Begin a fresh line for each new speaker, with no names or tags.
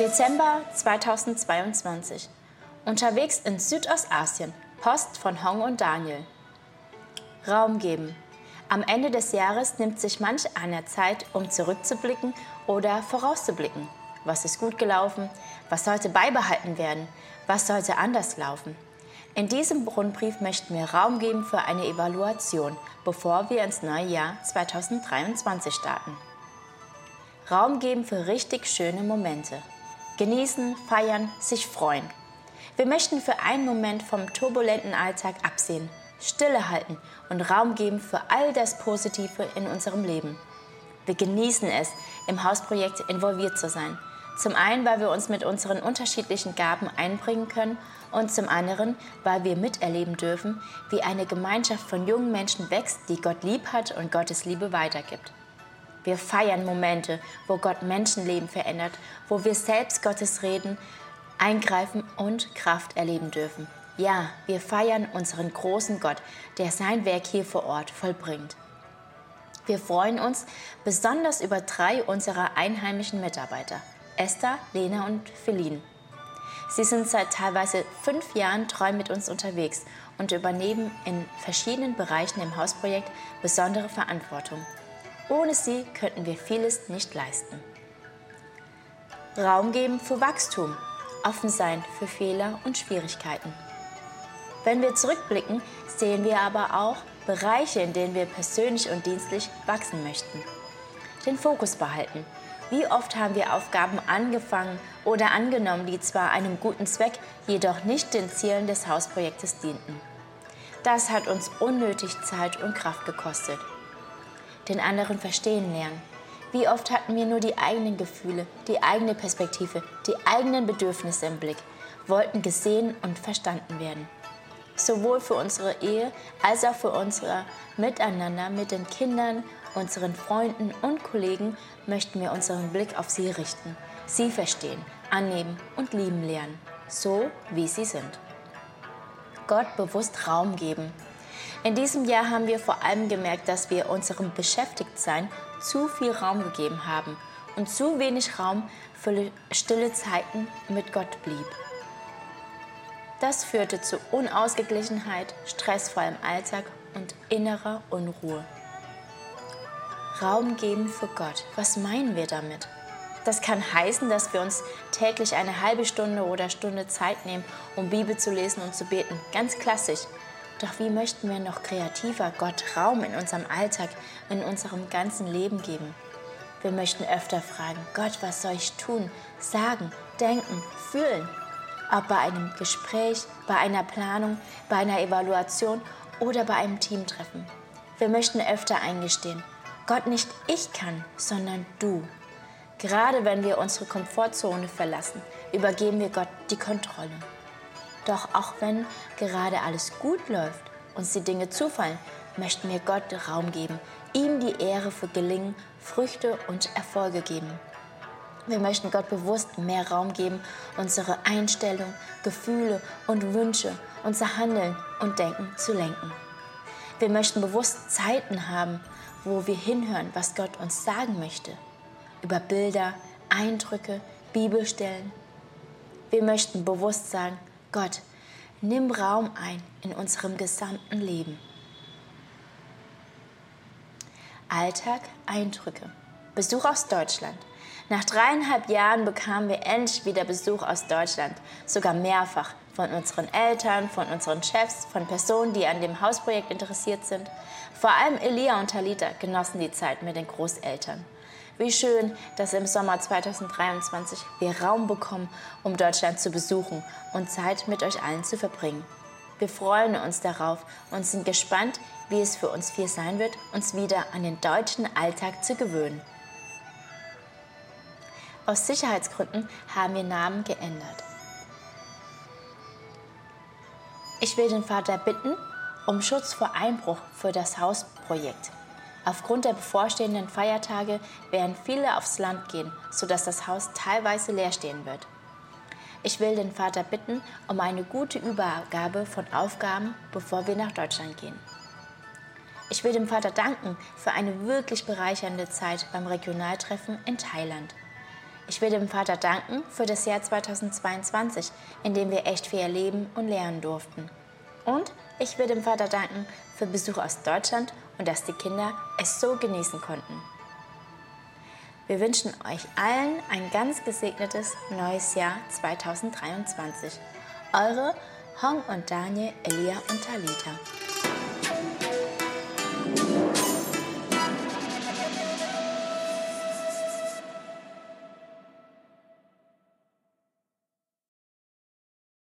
Dezember 2022. Unterwegs in Südostasien. Post von Hong und Daniel. Raum geben. Am Ende des Jahres nimmt sich manch einer Zeit, um zurückzublicken oder vorauszublicken. Was ist gut gelaufen? Was sollte beibehalten werden? Was sollte anders laufen? In diesem Rundbrief möchten wir Raum geben für eine Evaluation, bevor wir ins neue Jahr 2023 starten. Raum geben für richtig schöne Momente. Genießen, feiern, sich freuen. Wir möchten für einen Moment vom turbulenten Alltag absehen, Stille halten und Raum geben für all das Positive in unserem Leben. Wir genießen es, im Hausprojekt involviert zu sein. Zum einen, weil wir uns mit unseren unterschiedlichen Gaben einbringen können und zum anderen, weil wir miterleben dürfen, wie eine Gemeinschaft von jungen Menschen wächst, die Gott lieb hat und Gottes Liebe weitergibt. Wir feiern Momente, wo Gott Menschenleben verändert, wo wir selbst Gottes Reden eingreifen und Kraft erleben dürfen. Ja, wir feiern unseren großen Gott, der sein Werk hier vor Ort vollbringt. Wir freuen uns besonders über drei unserer einheimischen Mitarbeiter, Esther, Lena und Feline. Sie sind seit teilweise fünf Jahren treu mit uns unterwegs und übernehmen in verschiedenen Bereichen im Hausprojekt besondere Verantwortung. Ohne sie könnten wir vieles nicht leisten. Raum geben für Wachstum, offen sein für Fehler und Schwierigkeiten. Wenn wir zurückblicken, sehen wir aber auch Bereiche, in denen wir persönlich und dienstlich wachsen möchten. Den Fokus behalten. Wie oft haben wir Aufgaben angefangen oder angenommen, die zwar einem guten Zweck, jedoch nicht den Zielen des Hausprojektes dienten. Das hat uns unnötig Zeit und Kraft gekostet den anderen verstehen lernen. Wie oft hatten wir nur die eigenen Gefühle, die eigene Perspektive, die eigenen Bedürfnisse im Blick, wollten gesehen und verstanden werden. Sowohl für unsere Ehe als auch für unser Miteinander mit den Kindern, unseren Freunden und Kollegen möchten wir unseren Blick auf sie richten, sie verstehen, annehmen und lieben lernen, so wie sie sind. Gott bewusst Raum geben, in diesem Jahr haben wir vor allem gemerkt, dass wir unserem Beschäftigtsein zu viel Raum gegeben haben und zu wenig Raum für stille Zeiten mit Gott blieb. Das führte zu Unausgeglichenheit, stressvollem Alltag und innerer Unruhe. Raum geben für Gott. Was meinen wir damit? Das kann heißen, dass wir uns täglich eine halbe Stunde oder Stunde Zeit nehmen, um Bibel zu lesen und zu beten. Ganz klassisch. Doch wie möchten wir noch kreativer Gott Raum in unserem Alltag, in unserem ganzen Leben geben? Wir möchten öfter fragen, Gott, was soll ich tun, sagen, denken, fühlen? Ob bei einem Gespräch, bei einer Planung, bei einer Evaluation oder bei einem Teamtreffen. Wir möchten öfter eingestehen, Gott nicht ich kann, sondern du. Gerade wenn wir unsere Komfortzone verlassen, übergeben wir Gott die Kontrolle. Doch auch wenn gerade alles gut läuft, uns die Dinge zufallen, möchten wir Gott Raum geben, ihm die Ehre für Gelingen, Früchte und Erfolge geben. Wir möchten Gott bewusst mehr Raum geben, unsere Einstellung, Gefühle und Wünsche, unser Handeln und Denken zu lenken. Wir möchten bewusst Zeiten haben, wo wir hinhören, was Gott uns sagen möchte. Über Bilder, Eindrücke, Bibelstellen. Wir möchten bewusst sagen, Gott, nimm Raum ein in unserem gesamten Leben. Alltag, Eindrücke. Besuch aus Deutschland. Nach dreieinhalb Jahren bekamen wir endlich wieder Besuch aus Deutschland, sogar mehrfach von unseren Eltern, von unseren Chefs, von Personen, die an dem Hausprojekt interessiert sind. Vor allem Elia und Talita genossen die Zeit mit den Großeltern. Wie schön, dass im Sommer 2023 wir Raum bekommen, um Deutschland zu besuchen und Zeit mit euch allen zu verbringen. Wir freuen uns darauf und sind gespannt, wie es für uns vier sein wird, uns wieder an den deutschen Alltag zu gewöhnen. Aus Sicherheitsgründen haben wir Namen geändert. Ich will den Vater bitten um Schutz vor Einbruch für das Hausprojekt. Aufgrund der bevorstehenden Feiertage werden viele aufs Land gehen, sodass das Haus teilweise leer stehen wird. Ich will den Vater bitten um eine gute Übergabe von Aufgaben, bevor wir nach Deutschland gehen. Ich will dem Vater danken für eine wirklich bereichernde Zeit beim Regionaltreffen in Thailand. Ich will dem Vater danken für das Jahr 2022, in dem wir echt viel erleben und lernen durften. Und ich will dem Vater danken für Besuch aus Deutschland und dass die Kinder es so genießen konnten. Wir wünschen euch allen ein ganz gesegnetes neues Jahr 2023. Eure Hong und Daniel, Elia und Talita.